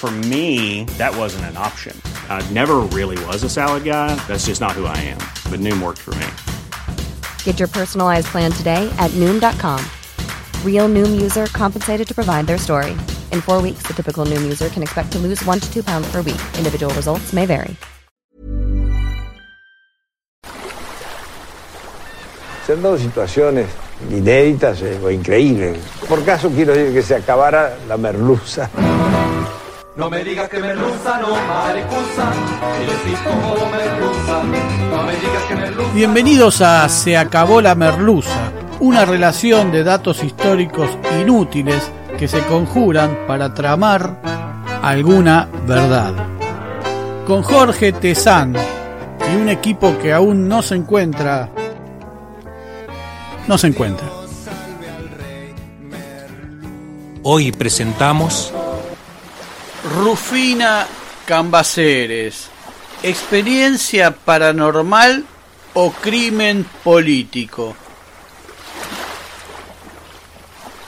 For me, that wasn't an option. I never really was a salad guy. That's just not who I am. But Noom worked for me. Get your personalized plan today at Noom.com. Real Noom user compensated to provide their story. In four weeks, the typical Noom user can expect to lose one to two pounds per week. Individual results may vary. Se han dado situaciones inéditas eh, o increíbles. Por caso quiero decir que se acabara la merluza. No me digas que merluza, no yo sí como merluza. No me digas que merluza. Bienvenidos a Se acabó la merluza, una relación de datos históricos inútiles que se conjuran para tramar alguna verdad. Con Jorge Tezán y un equipo que aún no se encuentra no se encuentra. Hoy presentamos Rufina Cambaceres. Experiencia paranormal o crimen político.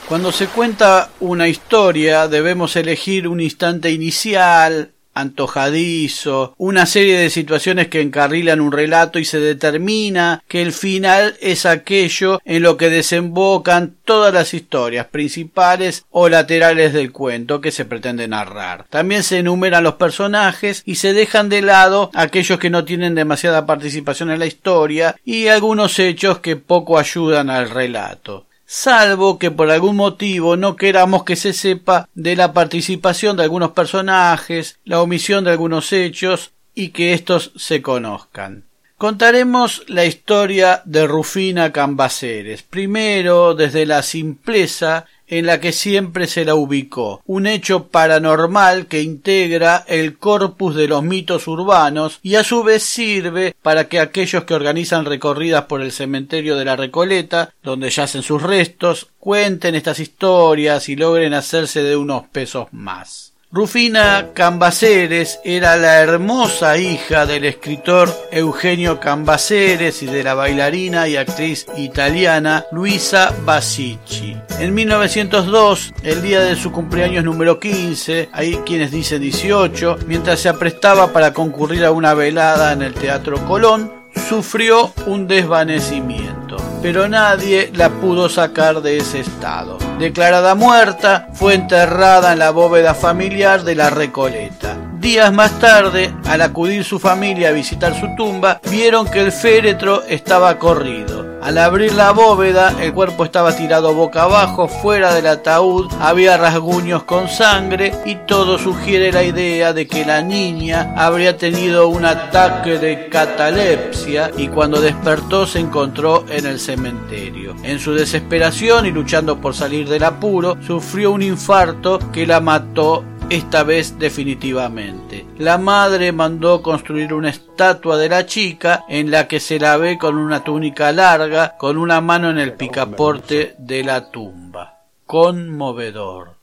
Cuando se cuenta una historia debemos elegir un instante inicial, antojadizo, una serie de situaciones que encarrilan un relato y se determina que el final es aquello en lo que desembocan todas las historias principales o laterales del cuento que se pretende narrar. También se enumeran los personajes y se dejan de lado aquellos que no tienen demasiada participación en la historia y algunos hechos que poco ayudan al relato salvo que por algún motivo no queramos que se sepa de la participación de algunos personajes, la omisión de algunos hechos y que éstos se conozcan. Contaremos la historia de Rufina Cambaceres, primero desde la simpleza en la que siempre se la ubicó, un hecho paranormal que integra el corpus de los mitos urbanos y a su vez sirve para que aquellos que organizan recorridas por el cementerio de la Recoleta, donde yacen sus restos, cuenten estas historias y logren hacerse de unos pesos más. Rufina Cambaceres era la hermosa hija del escritor Eugenio Cambaceres y de la bailarina y actriz italiana Luisa Basicci. En 1902, el día de su cumpleaños número 15, hay quienes dicen 18, mientras se aprestaba para concurrir a una velada en el Teatro Colón, sufrió un desvanecimiento, pero nadie la pudo sacar de ese estado. Declarada muerta, fue enterrada en la bóveda familiar de la Recoleta. Días más tarde, al acudir su familia a visitar su tumba, vieron que el féretro estaba corrido. Al abrir la bóveda, el cuerpo estaba tirado boca abajo, fuera del ataúd, había rasguños con sangre y todo sugiere la idea de que la niña habría tenido un ataque de catalepsia y cuando despertó se encontró en el cementerio. En su desesperación y luchando por salir del apuro, sufrió un infarto que la mató esta vez definitivamente. La madre mandó construir una estatua de la chica en la que se la ve con una túnica larga, con una mano en el picaporte de la tumba. Conmovedor.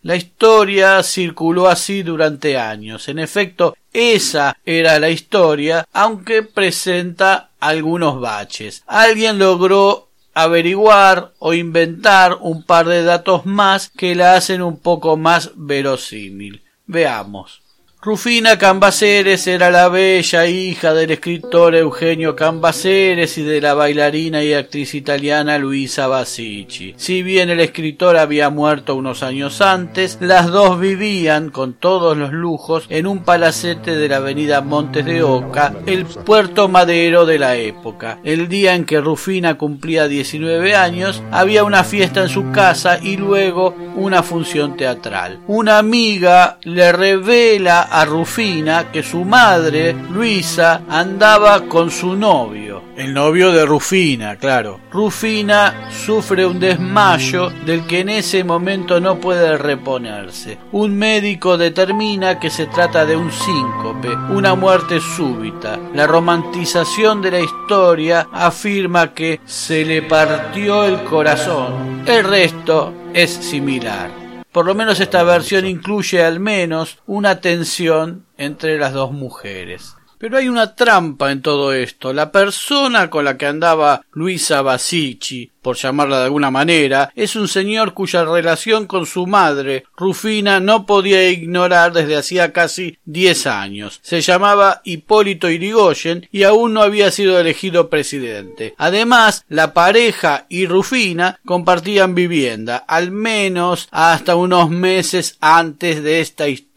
La historia circuló así durante años. En efecto, esa era la historia, aunque presenta algunos baches. Alguien logró averiguar o inventar un par de datos más que la hacen un poco más verosímil. Veamos. Rufina Cambaceres era la bella hija del escritor Eugenio Cambaceres y de la bailarina y actriz italiana Luisa Basici. Si bien el escritor había muerto unos años antes, las dos vivían con todos los lujos en un palacete de la avenida Montes de Oca, el puerto madero de la época. El día en que Rufina cumplía 19 años, había una fiesta en su casa y luego una función teatral. Una amiga le revela a Rufina que su madre, Luisa, andaba con su novio. El novio de Rufina, claro. Rufina sufre un desmayo del que en ese momento no puede reponerse. Un médico determina que se trata de un síncope, una muerte súbita. La romantización de la historia afirma que se le partió el corazón. El resto es similar. Por lo menos esta versión incluye al menos una tensión entre las dos mujeres. Pero hay una trampa en todo esto. La persona con la que andaba Luisa Basici por llamarla de alguna manera, es un señor cuya relación con su madre, Rufina, no podía ignorar desde hacía casi diez años. Se llamaba Hipólito Irigoyen y aún no había sido elegido presidente. Además, la pareja y Rufina compartían vivienda, al menos hasta unos meses antes de esta historia.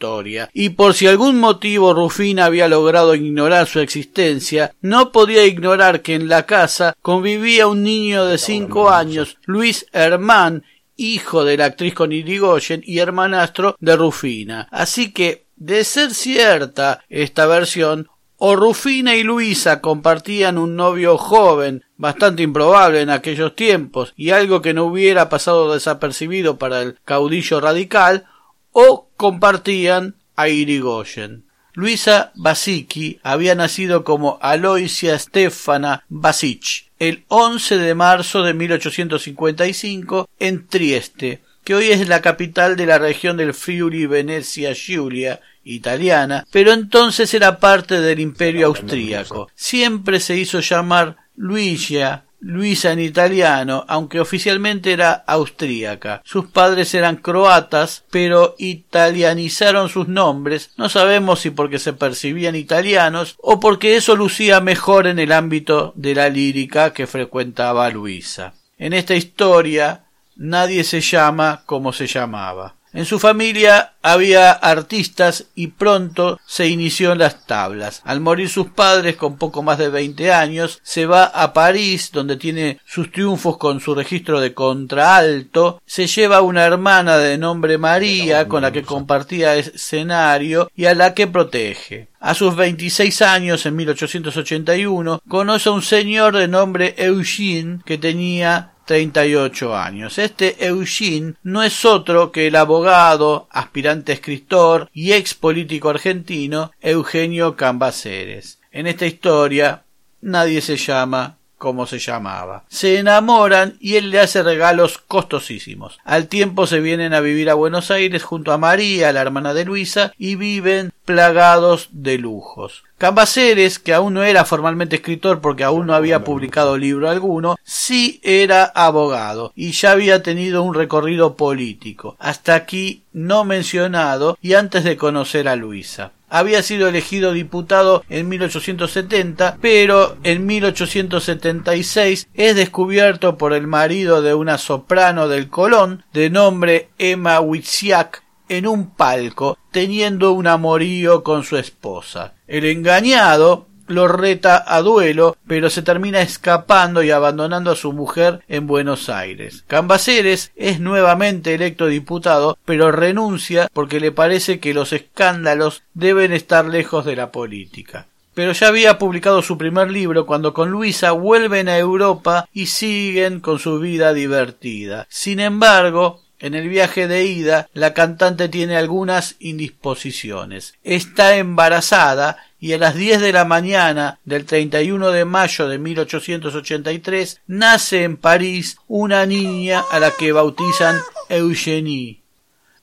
Y por si algún motivo Rufina había logrado ignorar su existencia, no podía ignorar que en la casa convivía un niño de cinco años, Luis Hermán, hijo de la actriz con Irigoyen y hermanastro de Rufina. Así que, de ser cierta esta versión, o Rufina y Luisa compartían un novio joven, bastante improbable en aquellos tiempos, y algo que no hubiera pasado desapercibido para el caudillo radical, o compartían a Irigoyen. Luisa Basicki había nacido como Aloisia Stefana Basic el 11 de marzo de 1855 en Trieste, que hoy es la capital de la región del Friuli Venecia Giulia italiana, pero entonces era parte del imperio austríaco. Siempre se hizo llamar Luigia Luisa en italiano, aunque oficialmente era austríaca. Sus padres eran croatas, pero italianizaron sus nombres, no sabemos si porque se percibían italianos o porque eso lucía mejor en el ámbito de la lírica que frecuentaba Luisa. En esta historia nadie se llama como se llamaba. En su familia había artistas y pronto se inició en las tablas. Al morir sus padres con poco más de veinte años, se va a París, donde tiene sus triunfos con su registro de contraalto, se lleva una hermana de nombre María, con la que compartía escenario y a la que protege. A sus veintiséis años, en 1881, conoce a un señor de nombre Eugene, que tenía 38 años. Este Eugene no es otro que el abogado, aspirante escritor y ex político argentino Eugenio Cambaceres. En esta historia nadie se llama como se llamaba. Se enamoran y él le hace regalos costosísimos. Al tiempo se vienen a vivir a Buenos Aires junto a María, la hermana de Luisa, y viven plagados de lujos. Cambaceres, que aún no era formalmente escritor porque aún no había publicado libro alguno, sí era abogado y ya había tenido un recorrido político, hasta aquí no mencionado y antes de conocer a Luisa había sido elegido diputado en 1870, pero en 1876 es descubierto por el marido de una soprano del Colón, de nombre Emma Witsiak, en un palco, teniendo un amorío con su esposa. El engañado lo reta a duelo, pero se termina escapando y abandonando a su mujer en Buenos Aires. Cambaceres es nuevamente electo diputado, pero renuncia porque le parece que los escándalos deben estar lejos de la política. Pero ya había publicado su primer libro cuando con Luisa vuelven a Europa y siguen con su vida divertida. Sin embargo, en el viaje de ida, la cantante tiene algunas indisposiciones. Está embarazada y a las diez de la mañana del 31 de mayo de 1883 nace en París una niña a la que bautizan Eugenie.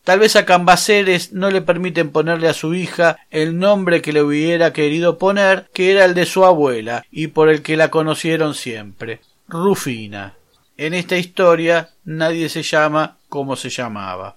Tal vez a Cambaceres no le permiten ponerle a su hija el nombre que le hubiera querido poner, que era el de su abuela y por el que la conocieron siempre, Rufina. En esta historia nadie se llama como se llamaba.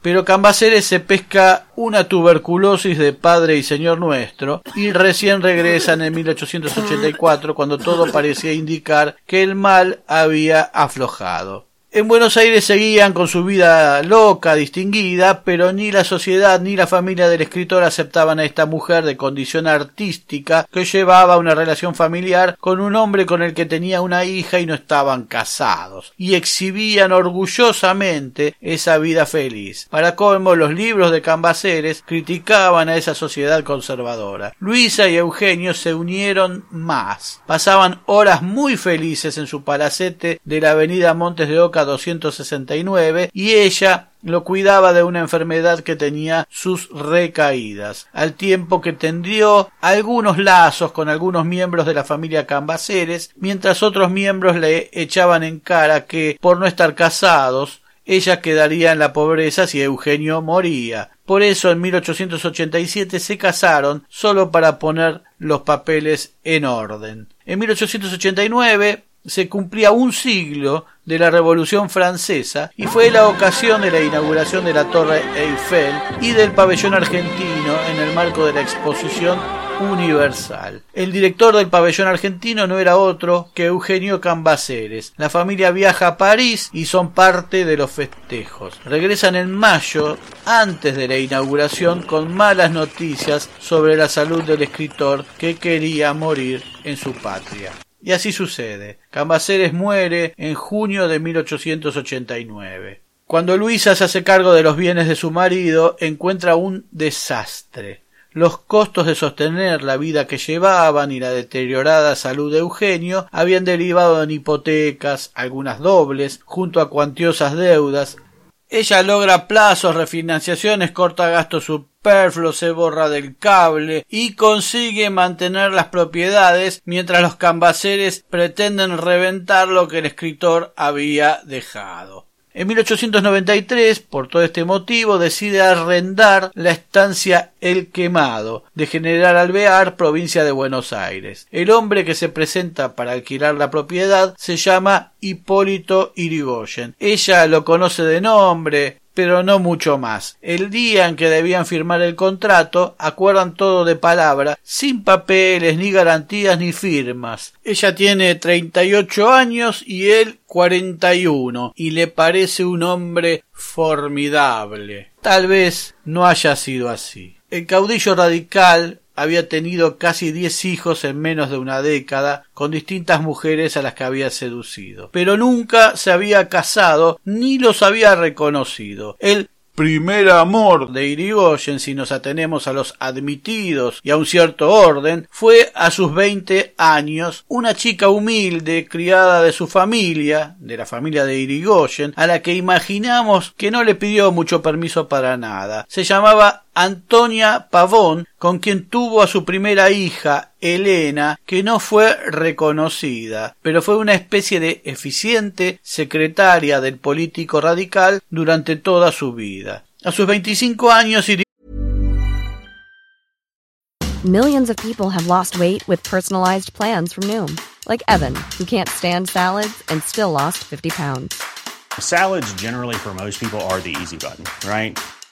pero Cambaceres se pesca una tuberculosis de Padre y Señor Nuestro y recién regresan en 1884 cuando todo parecía indicar que el mal había aflojado. En Buenos Aires seguían con su vida loca, distinguida, pero ni la sociedad ni la familia del escritor aceptaban a esta mujer de condición artística que llevaba una relación familiar con un hombre con el que tenía una hija y no estaban casados, y exhibían orgullosamente esa vida feliz. Para colmo, los libros de Cambaceres criticaban a esa sociedad conservadora. Luisa y Eugenio se unieron más. Pasaban horas muy felices en su palacete de la avenida Montes de Oca 269 y ella lo cuidaba de una enfermedad que tenía sus recaídas, al tiempo que tendió algunos lazos con algunos miembros de la familia Cambaceres, mientras otros miembros le echaban en cara que, por no estar casados, ella quedaría en la pobreza si Eugenio moría. Por eso en 1887 se casaron solo para poner los papeles en orden. En 1889 se cumplía un siglo de la Revolución Francesa y fue la ocasión de la inauguración de la Torre Eiffel y del pabellón argentino en el marco de la exposición universal. El director del pabellón argentino no era otro que Eugenio Cambaceres. La familia viaja a París y son parte de los festejos. Regresan en mayo, antes de la inauguración, con malas noticias sobre la salud del escritor que quería morir en su patria. Y así sucede. Cambaceres muere en junio de 1889. Cuando Luisa se hace cargo de los bienes de su marido, encuentra un desastre. Los costos de sostener la vida que llevaban y la deteriorada salud de Eugenio habían derivado en hipotecas, algunas dobles, junto a cuantiosas deudas, ella logra plazos, refinanciaciones, corta gastos superfluos, se borra del cable y consigue mantener las propiedades mientras los cambaceres pretenden reventar lo que el escritor había dejado. En 1893, por todo este motivo, decide arrendar la estancia El Quemado de General Alvear, provincia de Buenos Aires. El hombre que se presenta para alquilar la propiedad se llama Hipólito Irigoyen. Ella lo conoce de nombre, pero no mucho más. El día en que debían firmar el contrato, acuerdan todo de palabra, sin papeles, ni garantías, ni firmas. Ella tiene treinta y ocho años y él cuarenta y uno, y le parece un hombre formidable. Tal vez no haya sido así. El caudillo radical había tenido casi diez hijos en menos de una década con distintas mujeres a las que había seducido, pero nunca se había casado ni los había reconocido. El primer amor de Irigoyen, si nos atenemos a los admitidos y a un cierto orden, fue a sus veinte años una chica humilde, criada de su familia, de la familia de Irigoyen, a la que imaginamos que no le pidió mucho permiso para nada. Se llamaba Antonia Pavón, con quien tuvo a su primera hija, Elena, que no fue reconocida, pero fue una especie de eficiente secretaria del político radical durante toda su vida. A sus 25 años Millions of people have lost weight with personalized plans from Noom, like Evan, who can't stand salads and still lost 50 pounds. Salads generally for most people are the easy button, right?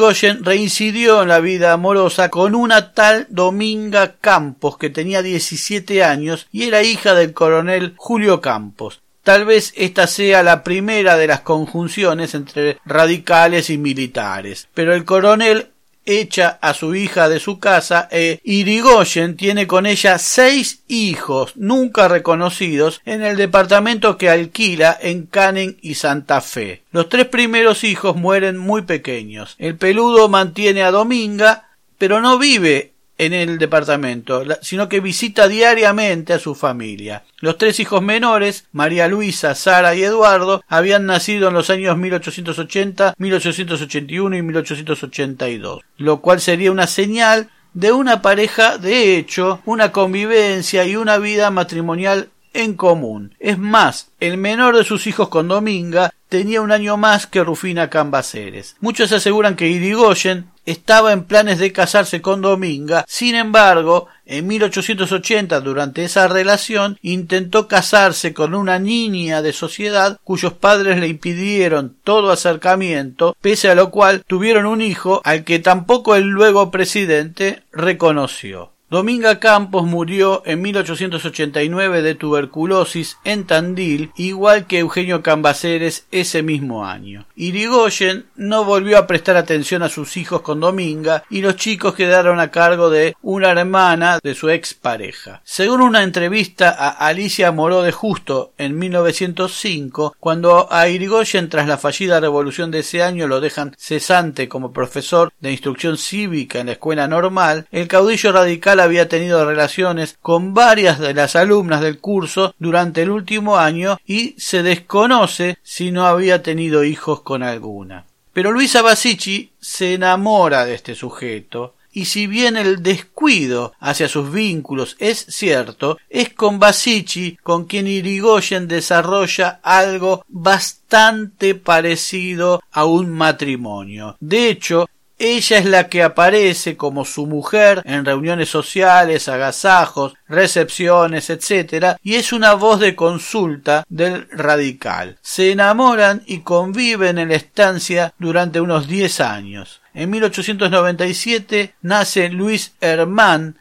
Irigoyen reincidió en la vida amorosa con una tal Dominga Campos que tenía 17 años y era hija del coronel Julio Campos. Tal vez esta sea la primera de las conjunciones entre radicales y militares, pero el coronel echa a su hija de su casa e Irigoyen tiene con ella seis hijos nunca reconocidos en el departamento que alquila en Canning y Santa Fe. Los tres primeros hijos mueren muy pequeños. El peludo mantiene a Dominga, pero no vive en el departamento, sino que visita diariamente a su familia. Los tres hijos menores, María Luisa, Sara y Eduardo, habían nacido en los años 1880, 1881 y 1882, lo cual sería una señal de una pareja de hecho, una convivencia y una vida matrimonial en común. Es más, el menor de sus hijos con Dominga tenía un año más que Rufina Cambaceres. Muchos aseguran que Irigoyen estaba en planes de casarse con Dominga, sin embargo, en 1880, durante esa relación, intentó casarse con una niña de sociedad cuyos padres le impidieron todo acercamiento, pese a lo cual tuvieron un hijo al que tampoco el luego presidente reconoció. Dominga Campos murió en 1889 de tuberculosis en Tandil, igual que Eugenio Cambaceres ese mismo año. Irigoyen no volvió a prestar atención a sus hijos con Dominga y los chicos quedaron a cargo de una hermana de su expareja. Según una entrevista a Alicia Moró de Justo en 1905, cuando a Irigoyen tras la fallida revolución de ese año lo dejan cesante como profesor de instrucción cívica en la escuela normal, el caudillo radical había tenido relaciones con varias de las alumnas del curso durante el último año y se desconoce si no había tenido hijos con alguna. Pero Luisa Basici se enamora de este sujeto y si bien el descuido hacia sus vínculos es cierto, es con Basici con quien Irigoyen desarrolla algo bastante parecido a un matrimonio. De hecho, ella es la que aparece como su mujer en reuniones sociales, agasajos, recepciones, etc. y es una voz de consulta del radical. Se enamoran y conviven en la estancia durante unos diez años. En 1897 nace Luis Hermann,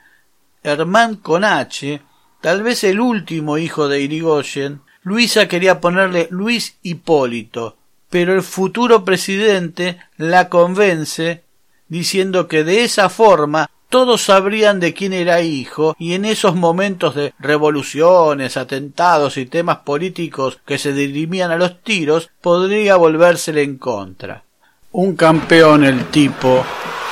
Hermann con H, tal vez el último hijo de Irigoyen. Luisa quería ponerle Luis Hipólito, pero el futuro presidente la convence diciendo que de esa forma todos sabrían de quién era hijo y en esos momentos de revoluciones, atentados y temas políticos que se dirimían a los tiros podría volvérsele en contra. Un campeón el tipo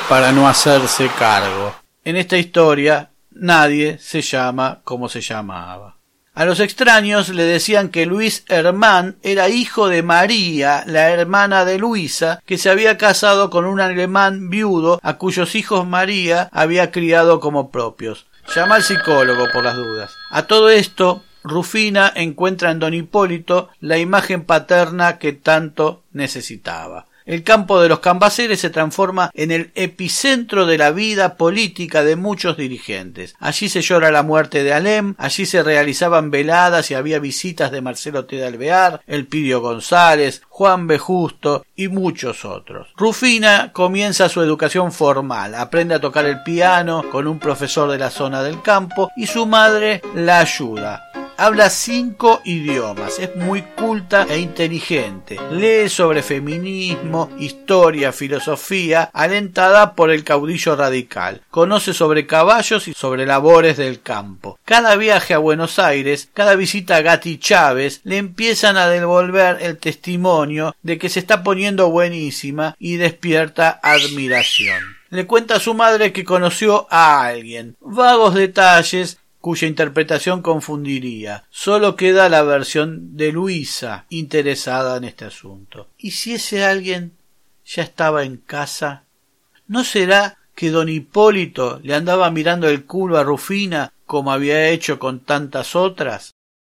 para no hacerse cargo. En esta historia nadie se llama como se llamaba. A los extraños le decían que Luis Hermann era hijo de María, la hermana de Luisa, que se había casado con un alemán viudo a cuyos hijos María había criado como propios. Llama al psicólogo por las dudas. A todo esto, Rufina encuentra en don Hipólito la imagen paterna que tanto necesitaba. El campo de los cambaceres se transforma en el epicentro de la vida política de muchos dirigentes. Allí se llora la muerte de Alem, allí se realizaban veladas y había visitas de Marcelo T. de Alvear, Elpidio González, Juan B. Justo y muchos otros. Rufina comienza su educación formal, aprende a tocar el piano con un profesor de la zona del campo y su madre la ayuda habla cinco idiomas, es muy culta e inteligente, lee sobre feminismo, historia, filosofía, alentada por el caudillo radical, conoce sobre caballos y sobre labores del campo. Cada viaje a Buenos Aires, cada visita a Gatti Chávez, le empiezan a devolver el testimonio de que se está poniendo buenísima y despierta admiración. Le cuenta a su madre que conoció a alguien. Vagos detalles cuya interpretación confundiría. Solo queda la versión de Luisa interesada en este asunto. ¿Y si ese alguien ya estaba en casa? ¿No será que don Hipólito le andaba mirando el culo a Rufina como había hecho con tantas otras?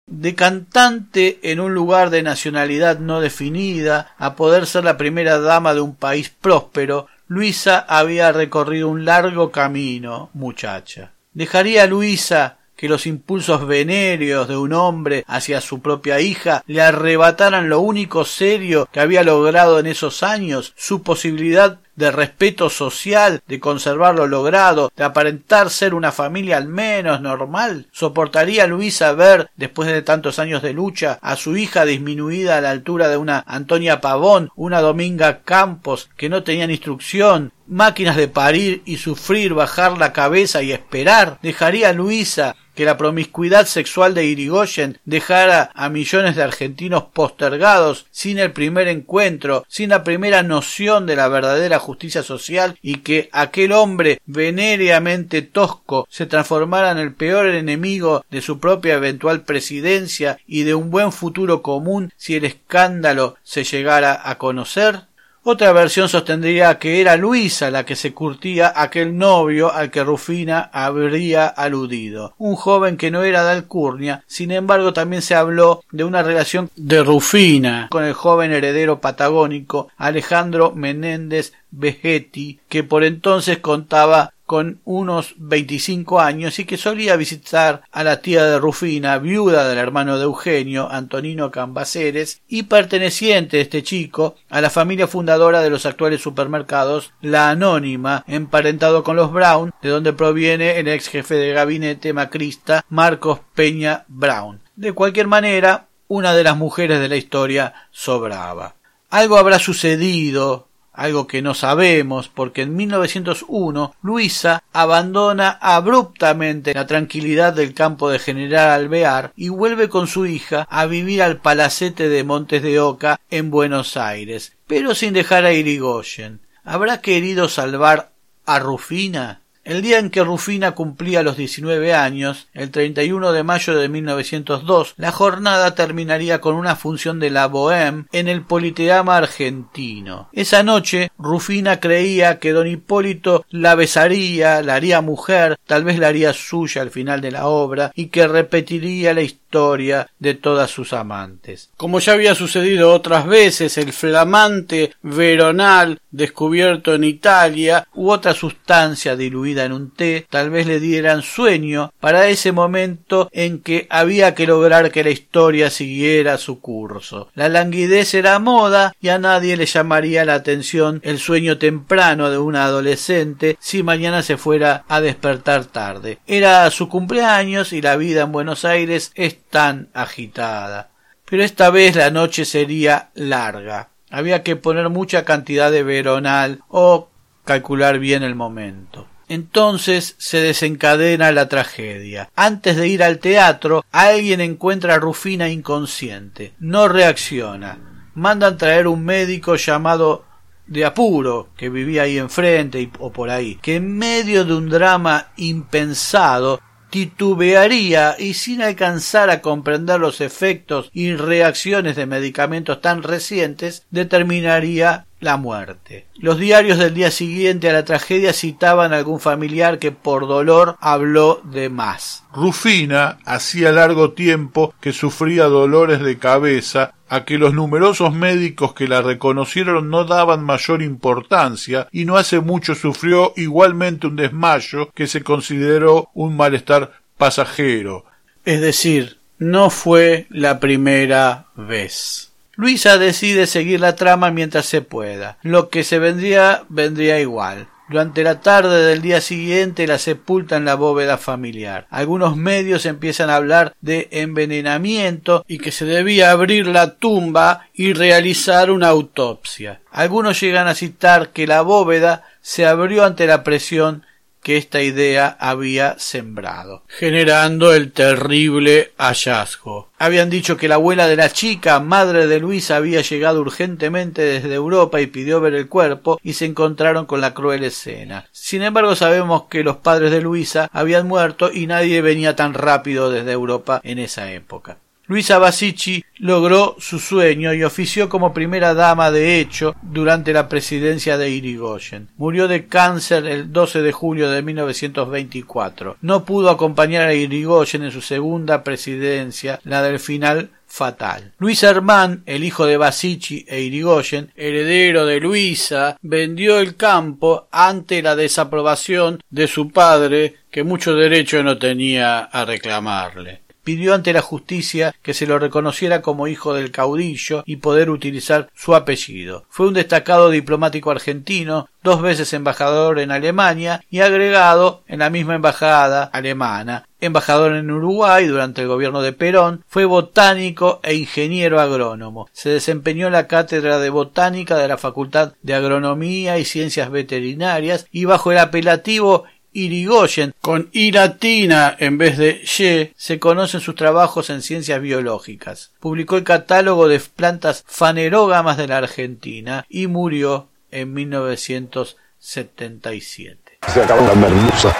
De cantante en un lugar de nacionalidad no definida, a poder ser la primera dama de un país próspero, Luisa había recorrido un largo camino, muchacha. ¿Dejaría Luisa que los impulsos venéreos de un hombre hacia su propia hija le arrebataran lo único serio que había logrado en esos años, su posibilidad de respeto social, de conservar lo logrado, de aparentar ser una familia al menos normal? ¿Soportaría Luisa ver, después de tantos años de lucha, a su hija disminuida a la altura de una Antonia Pavón, una Dominga Campos, que no tenían instrucción, máquinas de parir y sufrir, bajar la cabeza y esperar? ¿Dejaría Luisa que la promiscuidad sexual de Irigoyen dejara a millones de argentinos postergados sin el primer encuentro, sin la primera noción de la verdadera justicia social y que aquel hombre venéreamente tosco se transformara en el peor enemigo de su propia eventual presidencia y de un buen futuro común si el escándalo se llegara a conocer? Otra versión sostendría que era Luisa la que se curtía aquel novio al que Rufina habría aludido, un joven que no era de Alcurnia, sin embargo también se habló de una relación de Rufina con el joven heredero patagónico Alejandro Menéndez Vegetti, que por entonces contaba con unos veinticinco años y que solía visitar a la tía de Rufina, viuda del hermano de Eugenio, Antonino Cambaceres, y perteneciente este chico a la familia fundadora de los actuales supermercados La Anónima, emparentado con los Brown, de donde proviene el ex jefe de gabinete macrista Marcos Peña Brown. De cualquier manera, una de las mujeres de la historia sobraba. Algo habrá sucedido algo que no sabemos porque en 1901 Luisa abandona abruptamente la tranquilidad del campo de General Alvear y vuelve con su hija a vivir al palacete de Montes de Oca en Buenos Aires, pero sin dejar a Irigoyen. ¿Habrá querido salvar a Rufina? El día en que Rufina cumplía los 19 años, el 31 de mayo de 1902, la jornada terminaría con una función de la Bohème en el Politeama argentino. Esa noche, Rufina creía que don Hipólito la besaría, la haría mujer, tal vez la haría suya al final de la obra y que repetiría la historia de todas sus amantes. Como ya había sucedido otras veces, el flamante veronal descubierto en Italia u otra sustancia diluida en un té, tal vez le dieran sueño para ese momento en que había que lograr que la historia siguiera su curso. La languidez era moda y a nadie le llamaría la atención el sueño temprano de una adolescente si mañana se fuera a despertar tarde. Era su cumpleaños y la vida en Buenos Aires es tan agitada. Pero esta vez la noche sería larga. Había que poner mucha cantidad de veronal o calcular bien el momento. Entonces se desencadena la tragedia. Antes de ir al teatro, alguien encuentra a Rufina inconsciente. No reacciona. Mandan traer un médico llamado de apuro que vivía ahí enfrente o por ahí, que en medio de un drama impensado titubearía y sin alcanzar a comprender los efectos y reacciones de medicamentos tan recientes, determinaría la muerte. Los diarios del día siguiente a la tragedia citaban a algún familiar que por dolor habló de más. Rufina hacía largo tiempo que sufría dolores de cabeza a que los numerosos médicos que la reconocieron no daban mayor importancia y no hace mucho sufrió igualmente un desmayo que se consideró un malestar pasajero. Es decir, no fue la primera vez. Luisa decide seguir la trama mientras se pueda. Lo que se vendría vendría igual. Durante la tarde del día siguiente la sepulta en la bóveda familiar. Algunos medios empiezan a hablar de envenenamiento y que se debía abrir la tumba y realizar una autopsia. Algunos llegan a citar que la bóveda se abrió ante la presión que esta idea había sembrado, generando el terrible hallazgo. Habían dicho que la abuela de la chica, madre de Luisa, había llegado urgentemente desde Europa y pidió ver el cuerpo y se encontraron con la cruel escena. Sin embargo, sabemos que los padres de Luisa habían muerto y nadie venía tan rápido desde Europa en esa época. Luisa Basici logró su sueño y ofició como primera dama de hecho durante la presidencia de Irigoyen. Murió de cáncer el 12 de julio de 1924. No pudo acompañar a Irigoyen en su segunda presidencia, la del final fatal. Luis Hermán, el hijo de Basici e Irigoyen, heredero de Luisa, vendió el campo ante la desaprobación de su padre, que mucho derecho no tenía a reclamarle. Pidió ante la justicia que se lo reconociera como hijo del caudillo y poder utilizar su apellido. Fue un destacado diplomático argentino, dos veces embajador en Alemania y agregado en la misma embajada alemana, embajador en Uruguay durante el gobierno de Perón, fue botánico e ingeniero agrónomo. Se desempeñó en la cátedra de botánica de la Facultad de Agronomía y Ciencias Veterinarias y bajo el apelativo Irigoyen, con I latina en vez de Y, se conocen sus trabajos en ciencias biológicas. Publicó el catálogo de plantas fanerógamas de la Argentina y murió en 1977. Se acabó la merluza.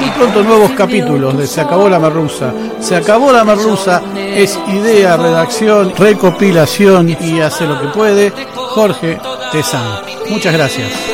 Y pronto nuevos capítulos de Se acabó la merluza. Se acabó la merluza es idea, redacción, recopilación y hace lo que puede Jorge Tezán. Muchas gracias.